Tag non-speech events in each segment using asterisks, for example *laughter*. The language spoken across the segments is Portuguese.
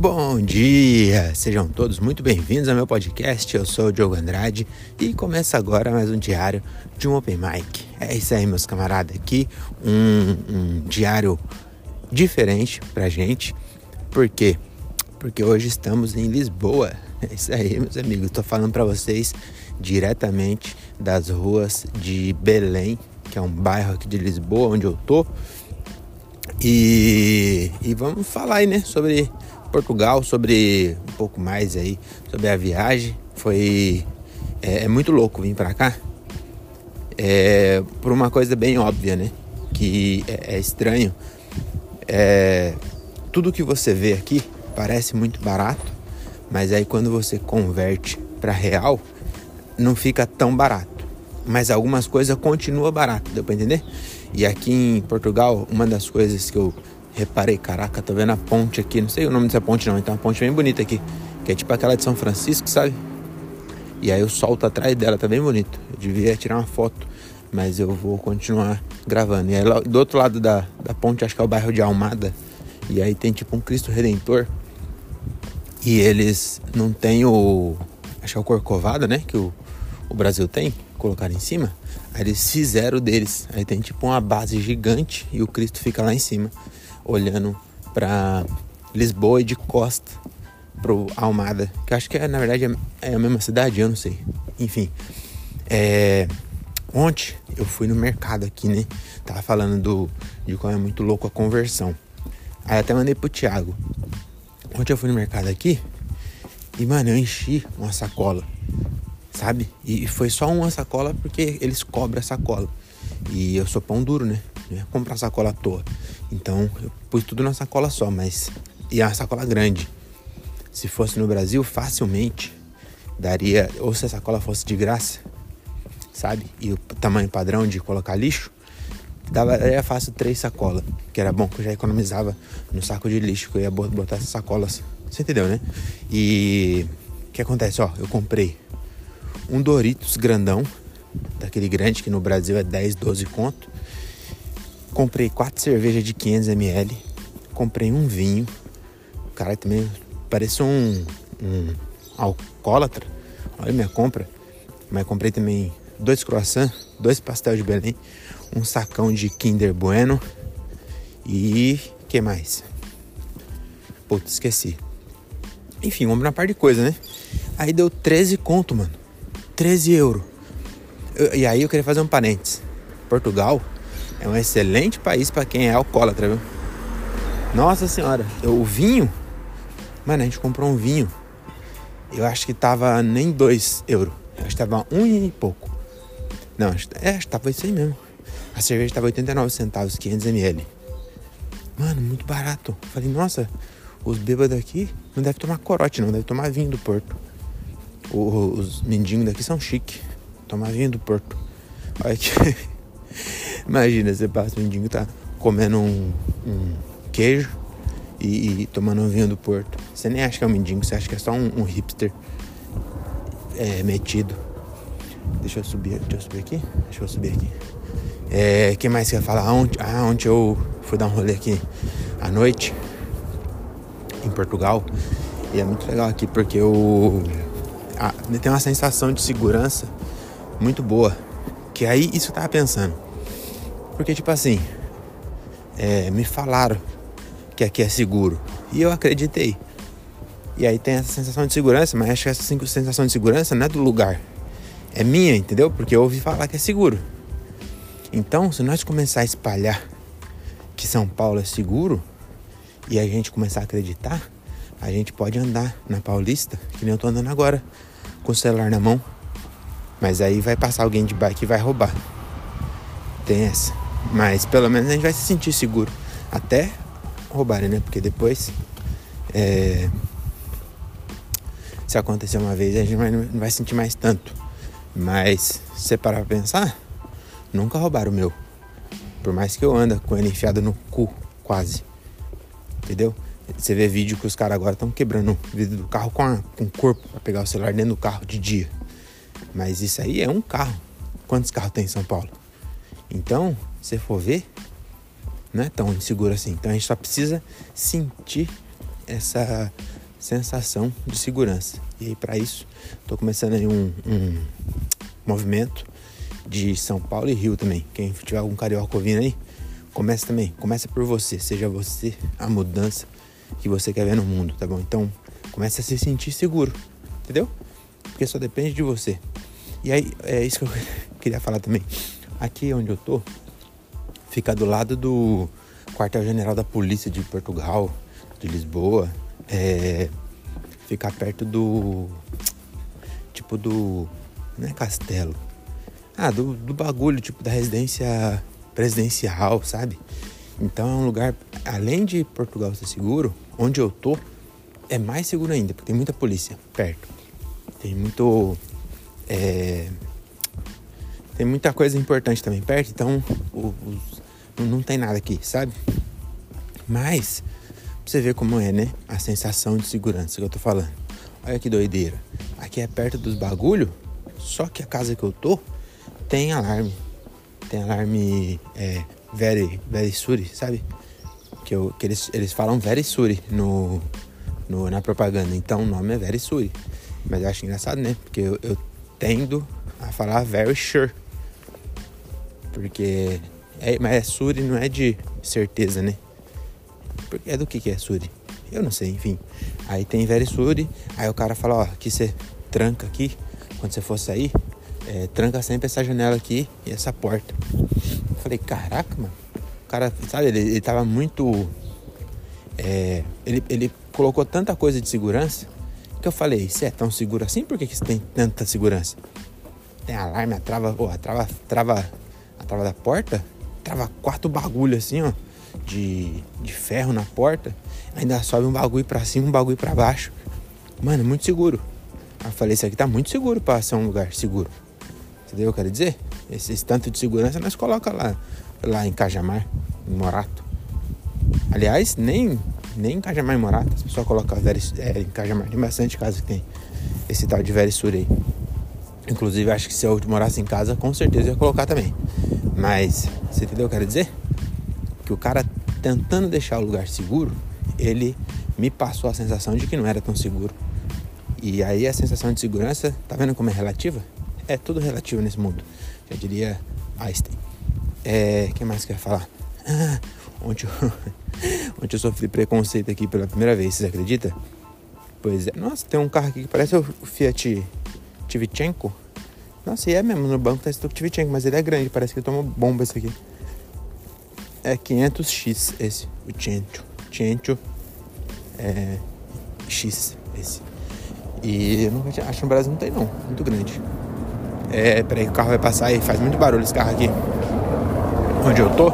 Bom dia! Sejam todos muito bem-vindos ao meu podcast. Eu sou o Diogo Andrade e começa agora mais um diário de um Open Mic. É isso aí, meus camaradas. Aqui um, um diário diferente pra gente. Por quê? Porque hoje estamos em Lisboa. É isso aí, meus amigos. Estou falando para vocês diretamente das ruas de Belém, que é um bairro aqui de Lisboa, onde eu tô. E, e vamos falar aí, né, sobre Portugal, sobre um pouco mais aí, sobre a viagem. Foi é, é muito louco vir para cá. É, por uma coisa bem óbvia, né? Que é, é estranho. É, tudo que você vê aqui parece muito barato, mas aí quando você converte para real, não fica tão barato. Mas algumas coisas continuam barato, deu para entender? E aqui em Portugal, uma das coisas que eu reparei, caraca, tô vendo a ponte aqui, não sei o nome dessa ponte não, então uma ponte bem bonita aqui, que é tipo aquela de São Francisco, sabe? E aí o sol tá atrás dela, tá bem bonito. Eu devia tirar uma foto, mas eu vou continuar gravando. E aí do outro lado da, da ponte, acho que é o bairro de Almada, e aí tem tipo um Cristo Redentor. E eles não tem o. Acho que é o Corcovado, né? Que o, o Brasil tem, colocar em cima. Aí eles fizeram deles. Aí tem tipo uma base gigante e o Cristo fica lá em cima, olhando para Lisboa e de costa pro Almada, que acho que é, na verdade é a mesma cidade, eu não sei. Enfim, é... ontem eu fui no mercado aqui, né? Tava falando do de como é muito louco a conversão. Aí até mandei pro Thiago. Ontem eu fui no mercado aqui e, mano, eu enchi uma sacola sabe? E foi só uma sacola porque eles cobram a sacola. E eu sou pão duro, né? Não ia comprar sacola à toa. Então eu pus tudo na sacola só, mas. E é uma sacola grande. Se fosse no Brasil, facilmente daria. Ou se a sacola fosse de graça, sabe? E o tamanho padrão de colocar lixo, dava, fácil três sacolas. Que era bom que eu já economizava no saco de lixo, que eu ia botar essas sacolas. Você entendeu, né? E o que acontece? Ó, eu comprei um Doritos grandão, daquele grande que no Brasil é 10, 12 conto. Comprei quatro cervejas de 500 ml. Comprei um vinho. O cara também parece um, um alcoólatra. Olha minha compra. Mas comprei também dois croissants, dois pastéis de Belém, um sacão de Kinder Bueno e que mais? Putz, esqueci. Enfim, comprei uma par de coisa, né? Aí deu 13 conto, mano. 13 euros. e aí eu queria fazer um parênteses. Portugal é um excelente país para quem é alcoólatra, viu? Nossa senhora, o vinho, mano, a gente comprou um vinho. Eu acho que tava nem 2 euros. Eu acho que tava um e pouco. Não, é, acho que tava isso aí mesmo. A cerveja tava 89 centavos, 500 ml. Mano, muito barato. Falei, nossa, os bêbados aqui não devem tomar corote, não, devem tomar vinho do Porto. O, os mendigos daqui são chique. Tomar vinho do Porto. Olha que... *laughs* Imagina, você passa o mendigo tá comendo um, um queijo e, e, tomando um vinho do Porto. Você nem acha que é um mendigo, você acha que é só um, um hipster é, metido. Deixa eu subir, deixa eu subir aqui. Deixa eu subir aqui. É, que mais ia falar? Ontem, ah, ontem eu fui dar um rolê aqui à noite em Portugal. E é muito legal aqui porque eu a, tem uma sensação de segurança muito boa. Que aí isso eu tava pensando. Porque, tipo assim, é, me falaram que aqui é seguro. E eu acreditei. E aí tem essa sensação de segurança, mas acho que essa sensação de segurança não é do lugar. É minha, entendeu? Porque eu ouvi falar que é seguro. Então, se nós começar a espalhar que São Paulo é seguro e a gente começar a acreditar, a gente pode andar na Paulista, que nem eu tô andando agora, com o celular na mão. Mas aí vai passar alguém de bike e vai roubar. Tem essa. Mas pelo menos a gente vai se sentir seguro. Até roubarem, né? Porque depois. É... Se acontecer uma vez, a gente não vai sentir mais tanto. Mas se você parar pra pensar, nunca roubaram o meu. Por mais que eu anda com ele enfiado no cu, quase. Entendeu? Você vê vídeo que os caras agora estão quebrando o vidro do carro com, a, com o corpo para pegar o celular dentro do carro de dia. Mas isso aí é um carro. Quantos carros tem em São Paulo? Então, se for ver, não é tão inseguro assim. Então a gente só precisa sentir essa sensação de segurança. E aí, para isso, estou começando aí um, um, movimento de São Paulo e Rio também. Quem tiver algum carioca ouvindo aí, comece também. Comece por você. Seja você a mudança que você quer ver no mundo, tá bom? Então, comece a se sentir seguro, entendeu? Porque só depende de você. E aí, é isso que eu *laughs* queria falar também. Aqui onde eu tô, fica do lado do quartel-general da polícia de Portugal, de Lisboa. É, fica perto do. Tipo do. Não é castelo. Ah, do, do bagulho, tipo da residência presidencial, sabe? Então é um lugar, além de Portugal ser seguro, onde eu tô, é mais seguro ainda, porque tem muita polícia perto. Tem muito. É, tem muita coisa importante também perto, então os, não tem nada aqui, sabe? Mas, pra você ver como é, né? A sensação de segurança que eu tô falando. Olha que doideira. Aqui é perto dos bagulho, só que a casa que eu tô tem alarme. Tem alarme é, very, very suri, sabe? Que, eu, que eles, eles falam very suri no, no, na propaganda. Então o nome é very suri. Mas eu acho engraçado, né? Porque eu, eu tendo a falar very sure. Porque é, mas é Suri, não é de certeza, né? É do que que é Suri? Eu não sei, enfim. Aí tem Very Suri, aí o cara fala, ó, que você tranca aqui, quando você for sair, é, tranca sempre essa janela aqui e essa porta. Eu falei, caraca, mano. O cara, sabe, ele, ele tava muito. É, ele, ele colocou tanta coisa de segurança que eu falei, você é tão seguro assim? Por que, que tem tanta segurança? Tem alarme, a trava, oh, a trava, trava, a trava da porta trava quatro bagulho assim, ó, de, de ferro na porta. Ainda sobe um bagulho pra cima, um bagulho pra baixo. Mano, muito seguro. Eu falei, isso aqui tá muito seguro pra ser um lugar seguro. Entendeu o que eu quero dizer? Esse, esse tanto de segurança nós coloca lá, lá em Cajamar, em Morato. Aliás, nem, nem em Cajamar e Morato, as pessoas colocam é, em Cajamar. Tem bastante casa que tem esse tal de Verisur aí. Inclusive, acho que se eu morasse em casa, com certeza ia colocar também. Mas, você entendeu o que eu quero dizer? Que o cara tentando deixar o lugar seguro, ele me passou a sensação de que não era tão seguro. E aí a sensação de segurança, tá vendo como é relativa? É tudo relativo nesse mundo. Já diria Einstein. É, que mais quer falar? *laughs* Ah, ontem ontem eu sofri preconceito aqui pela primeira vez, vocês acreditam? Pois é. Nossa, tem um carro aqui que parece o Fiat Tivichenko. Nossa, e é mesmo, no banco tá escrito Tivichenko, mas ele é grande, parece que toma bomba esse aqui. É 500X esse, o Cento. Cento é X esse. E eu nunca tinha, acho que no Brasil não tem não, muito grande. É, peraí, o carro vai passar e faz muito barulho esse carro aqui. Onde eu tô.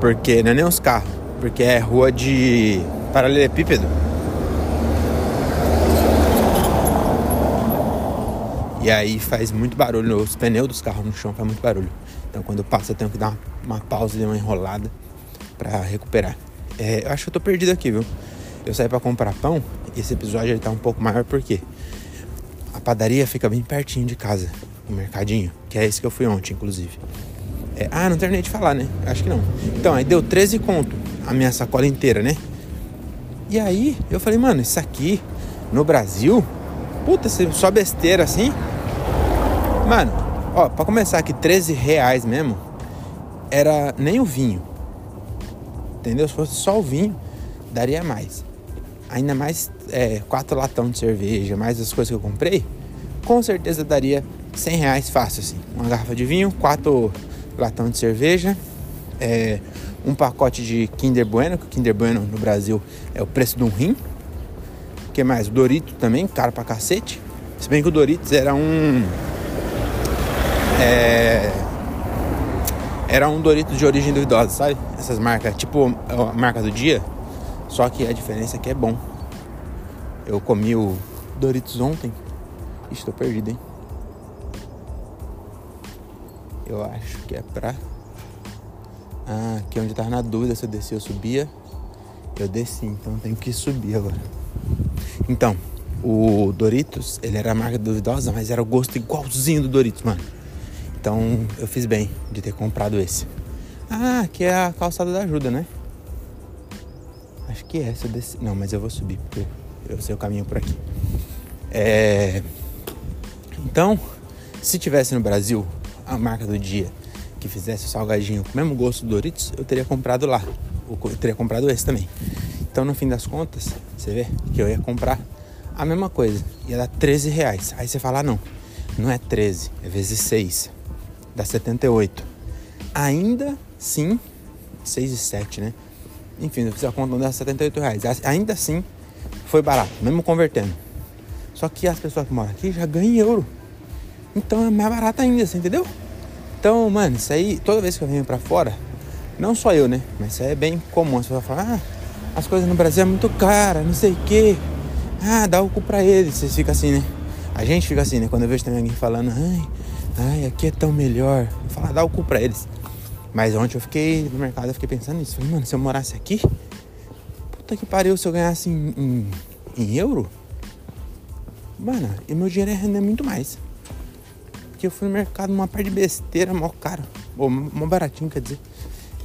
Porque não é nem os carros, porque é rua de paralelepípedo. E aí faz muito barulho, os pneus dos carros no chão faz muito barulho. Então quando eu passo eu tenho que dar uma, uma pausa e uma enrolada para recuperar. É, eu acho que eu tô perdido aqui, viu? Eu saí para comprar pão e esse episódio ele tá um pouco maior porque a padaria fica bem pertinho de casa, o mercadinho, que é esse que eu fui ontem, inclusive. É, ah, não terminei de falar, né? Acho que não. Então, aí deu 13 conto a minha sacola inteira, né? E aí eu falei, mano, isso aqui no Brasil, puta, só besteira assim, Mano, ó, pra começar aqui, 13 reais mesmo, era nem o vinho. Entendeu? Se fosse só o vinho, daria mais. Ainda mais é, quatro latão de cerveja, mais as coisas que eu comprei, com certeza daria 100 reais fácil, assim. Uma garrafa de vinho, quatro latão de cerveja, é, um pacote de Kinder Bueno, que o Kinder Bueno no Brasil é o preço de um rim. O que mais? O Dorito também, caro pra cacete. Se bem que o Doritos era um é... Era um Doritos de origem duvidosa, sabe? Essas marcas, tipo a marca do dia. Só que a diferença é que é bom. Eu comi o Doritos ontem. Estou perdido, hein? Eu acho que é pra. Ah, aqui é onde eu tava na dúvida se eu descia ou subia. Eu desci, então tenho que subir agora. Então, o Doritos, ele era a marca duvidosa, mas era o gosto igualzinho do Doritos, mano. Então eu fiz bem de ter comprado esse. Ah, que é a calçada da ajuda, né? Acho que é essa desse. Não, mas eu vou subir, porque eu sei o caminho por aqui. É. Então, se tivesse no Brasil a marca do dia que fizesse o salgadinho com o mesmo gosto do Doritos, eu teria comprado lá. Eu teria comprado esse também. Então, no fim das contas, você vê que eu ia comprar a mesma coisa. Ia dar 13 reais. Aí você fala, ah, não, não é 13, é vezes 6. Dá 78. Ainda sim, 6 e 7, né? Enfim, eu fiz a conta, não dá 78 reais. Ainda assim, foi barato, mesmo convertendo. Só que as pessoas que moram aqui já ganham euro. Então é mais barato ainda, você entendeu? Então, mano, isso aí, toda vez que eu venho pra fora, não só eu, né? Mas isso aí é bem comum. As pessoas falam, ah, as coisas no Brasil é muito cara, não sei o quê. Ah, dá o cu pra eles. Vocês ficam assim, né? A gente fica assim, né? Quando eu vejo também alguém falando, ai, ai, aqui é tão melhor. Eu falo, ah, dá o cu pra eles. Mas ontem eu fiquei no mercado, eu fiquei pensando nisso. Falei, mano, se eu morasse aqui, puta que pariu, se eu ganhasse em, em, em euro, mano, e meu dinheiro ia render muito mais. Porque eu fui no mercado numa parte de besteira, mó caro, ou mó baratinho, quer dizer.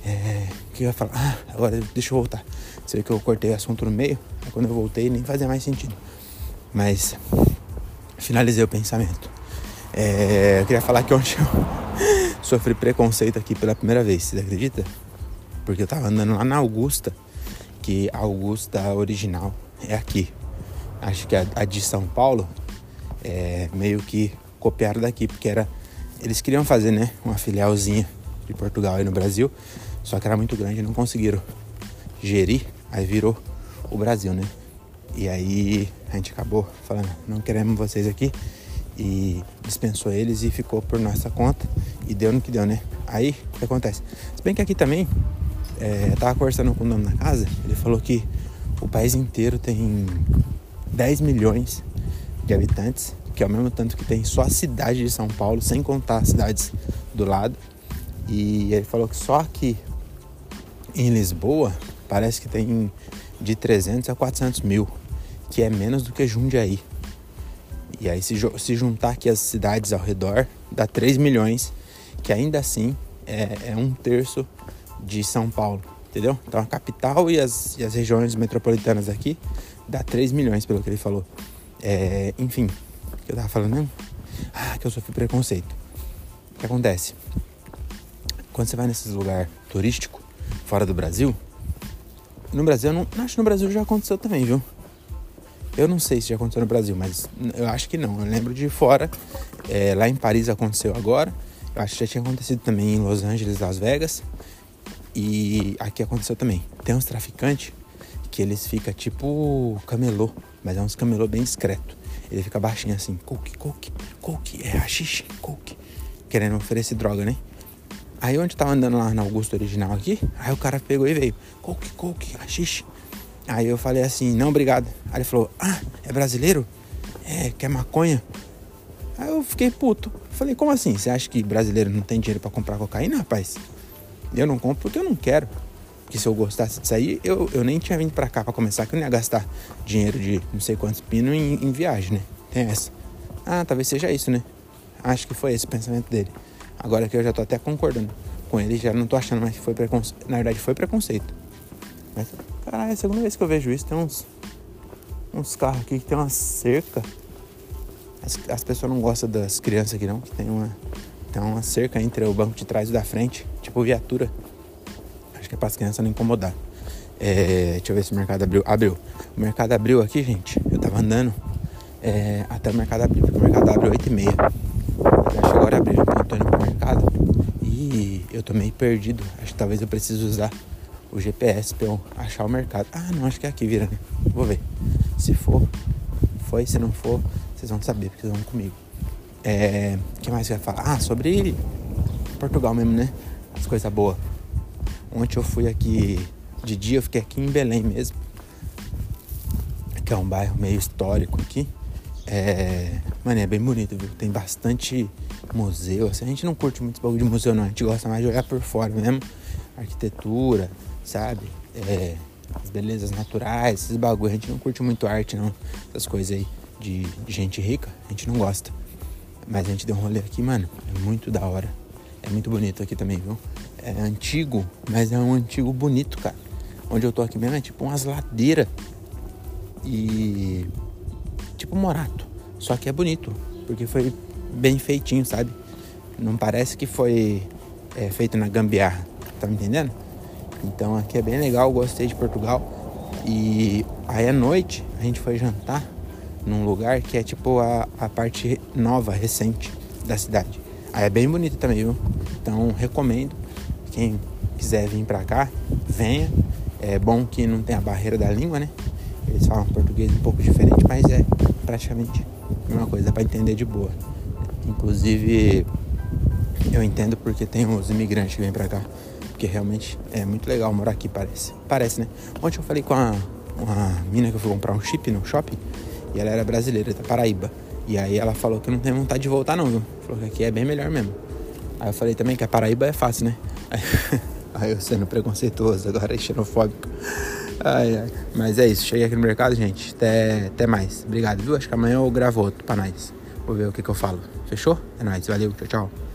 É, que eu ia falar, ah, agora deixa eu voltar. Vê que eu cortei o assunto no meio, quando eu voltei nem fazia mais sentido. Mas finalizei o pensamento. É, eu queria falar que ontem eu *laughs* sofri preconceito aqui pela primeira vez, você acredita? Porque eu tava andando lá na Augusta, que a Augusta original é aqui. Acho que a, a de São Paulo é meio que copiaram daqui, porque era. Eles queriam fazer, né? Uma filialzinha de Portugal aí no Brasil, só que era muito grande e não conseguiram gerir, aí virou o Brasil, né? E aí a gente acabou falando, não queremos vocês aqui e dispensou eles e ficou por nossa conta e deu no que deu, né? Aí o que acontece? Se bem que aqui também, é, eu tava conversando com o dono da casa, ele falou que o país inteiro tem 10 milhões de habitantes, que é o mesmo tanto que tem só a cidade de São Paulo, sem contar as cidades do lado. E ele falou que só aqui em Lisboa parece que tem de 300 a 400 mil, que é menos do que Jundiaí. E aí, se, se juntar aqui as cidades ao redor, dá 3 milhões, que ainda assim é, é um terço de São Paulo, entendeu? Então a capital e as, e as regiões metropolitanas aqui dá 3 milhões, pelo que ele falou. É, enfim, que eu tava falando mesmo? Ah, que eu sofri preconceito. O que acontece? Quando você vai nesses lugares turísticos, fora do Brasil, no Brasil, eu não, acho que no Brasil já aconteceu também, viu? Eu não sei se já aconteceu no Brasil, mas eu acho que não. Eu lembro de fora. É, lá em Paris aconteceu agora. Eu acho que já tinha acontecido também em Los Angeles, Las Vegas. E aqui aconteceu também. Tem uns traficantes que eles ficam tipo camelô, mas é uns camelô bem discreto. Ele fica baixinho assim, coke, coke, coke, é haxixe, coke. Querendo oferecer droga, né? Aí onde tava andando lá na Augusto original aqui, aí o cara pegou e veio, coke, coke, haxixe. Aí eu falei assim, não, obrigado. Aí ele falou, ah, é brasileiro? É, quer maconha? Aí eu fiquei puto. Falei, como assim? Você acha que brasileiro não tem dinheiro para comprar cocaína, rapaz? Eu não compro porque eu não quero. Porque se eu gostasse disso aí, eu, eu nem tinha vindo pra cá pra começar, que eu não ia gastar dinheiro de não sei quantos pinos em, em viagem, né? Tem essa. Ah, talvez seja isso, né? Acho que foi esse o pensamento dele. Agora que eu já tô até concordando com ele, já não tô achando mais que foi preconceito. Na verdade, foi preconceito. Mas Caralho, é a segunda vez que eu vejo isso. Tem uns, uns carros aqui que tem uma cerca. As, as pessoas não gostam das crianças aqui não, que tem uma, tem uma cerca entre o banco de trás e o da frente, tipo viatura. Acho que é para as crianças não incomodar. É, deixa eu ver se o mercado abriu. Abriu. O mercado abriu aqui, gente. Eu tava andando é, até o mercado abrir, porque o mercado abre 8 e meia. Eu acho que agora abriu, então eu tô indo pro mercado. E eu tô meio perdido. Acho que talvez eu precise usar o GPS pra eu achar o mercado. Ah, não, acho que é aqui, vira, né? Vou ver. Se for, foi. Se não for, vocês vão saber, porque vocês vão comigo. É. O que mais eu ia falar? Ah, sobre Portugal mesmo, né? As coisas boas. Ontem eu fui aqui. De dia eu fiquei aqui em Belém mesmo. Que é um bairro meio histórico aqui. É. Mano, é bem bonito, viu? Tem bastante museu. Assim, a gente não curte muito bagulho de museu, não. A gente gosta mais de olhar por fora mesmo. Arquitetura, sabe? É, as belezas naturais, esses bagulho. A gente não curte muito arte, não. Essas coisas aí de, de, gente rica, a gente não gosta. Mas a gente deu um rolê aqui, mano. É muito da hora. É muito bonito aqui também, viu? É antigo, mas é um antigo bonito, cara. Onde eu tô aqui mesmo é tipo umas ladeiras. E. Tipo Morato. Só que é bonito. Porque foi bem feitinho, sabe? Não parece que foi é, feito na gambiarra. Tá me entendendo? Então aqui é bem legal, gostei de Portugal. E aí à noite a gente foi jantar num lugar que é tipo a, a parte nova, recente da cidade. Aí é bem bonito também, viu? Então recomendo. Quem quiser vir pra cá, venha. É bom que não tem a barreira da língua, né? Eles falam português um pouco diferente, mas é praticamente a mesma coisa, pra entender de boa. Inclusive, eu entendo porque tem os imigrantes que vêm pra cá. Porque realmente é muito legal morar aqui, parece. Parece, né? Ontem eu falei com a, uma mina que eu fui comprar um chip no shopping e ela era brasileira, da Paraíba. E aí ela falou que não tem vontade de voltar não, viu? Falou que aqui é bem melhor mesmo. Aí eu falei também que a Paraíba é fácil, né? *laughs* Aí eu sendo preconceituoso, agora é xenofóbico. Ai, ai. Mas é isso, cheguei aqui no mercado, gente. Até, até mais. Obrigado, viu? Acho que amanhã eu gravo outro pra nós. Vou ver o que, que eu falo. Fechou? É nóis, valeu, tchau, tchau.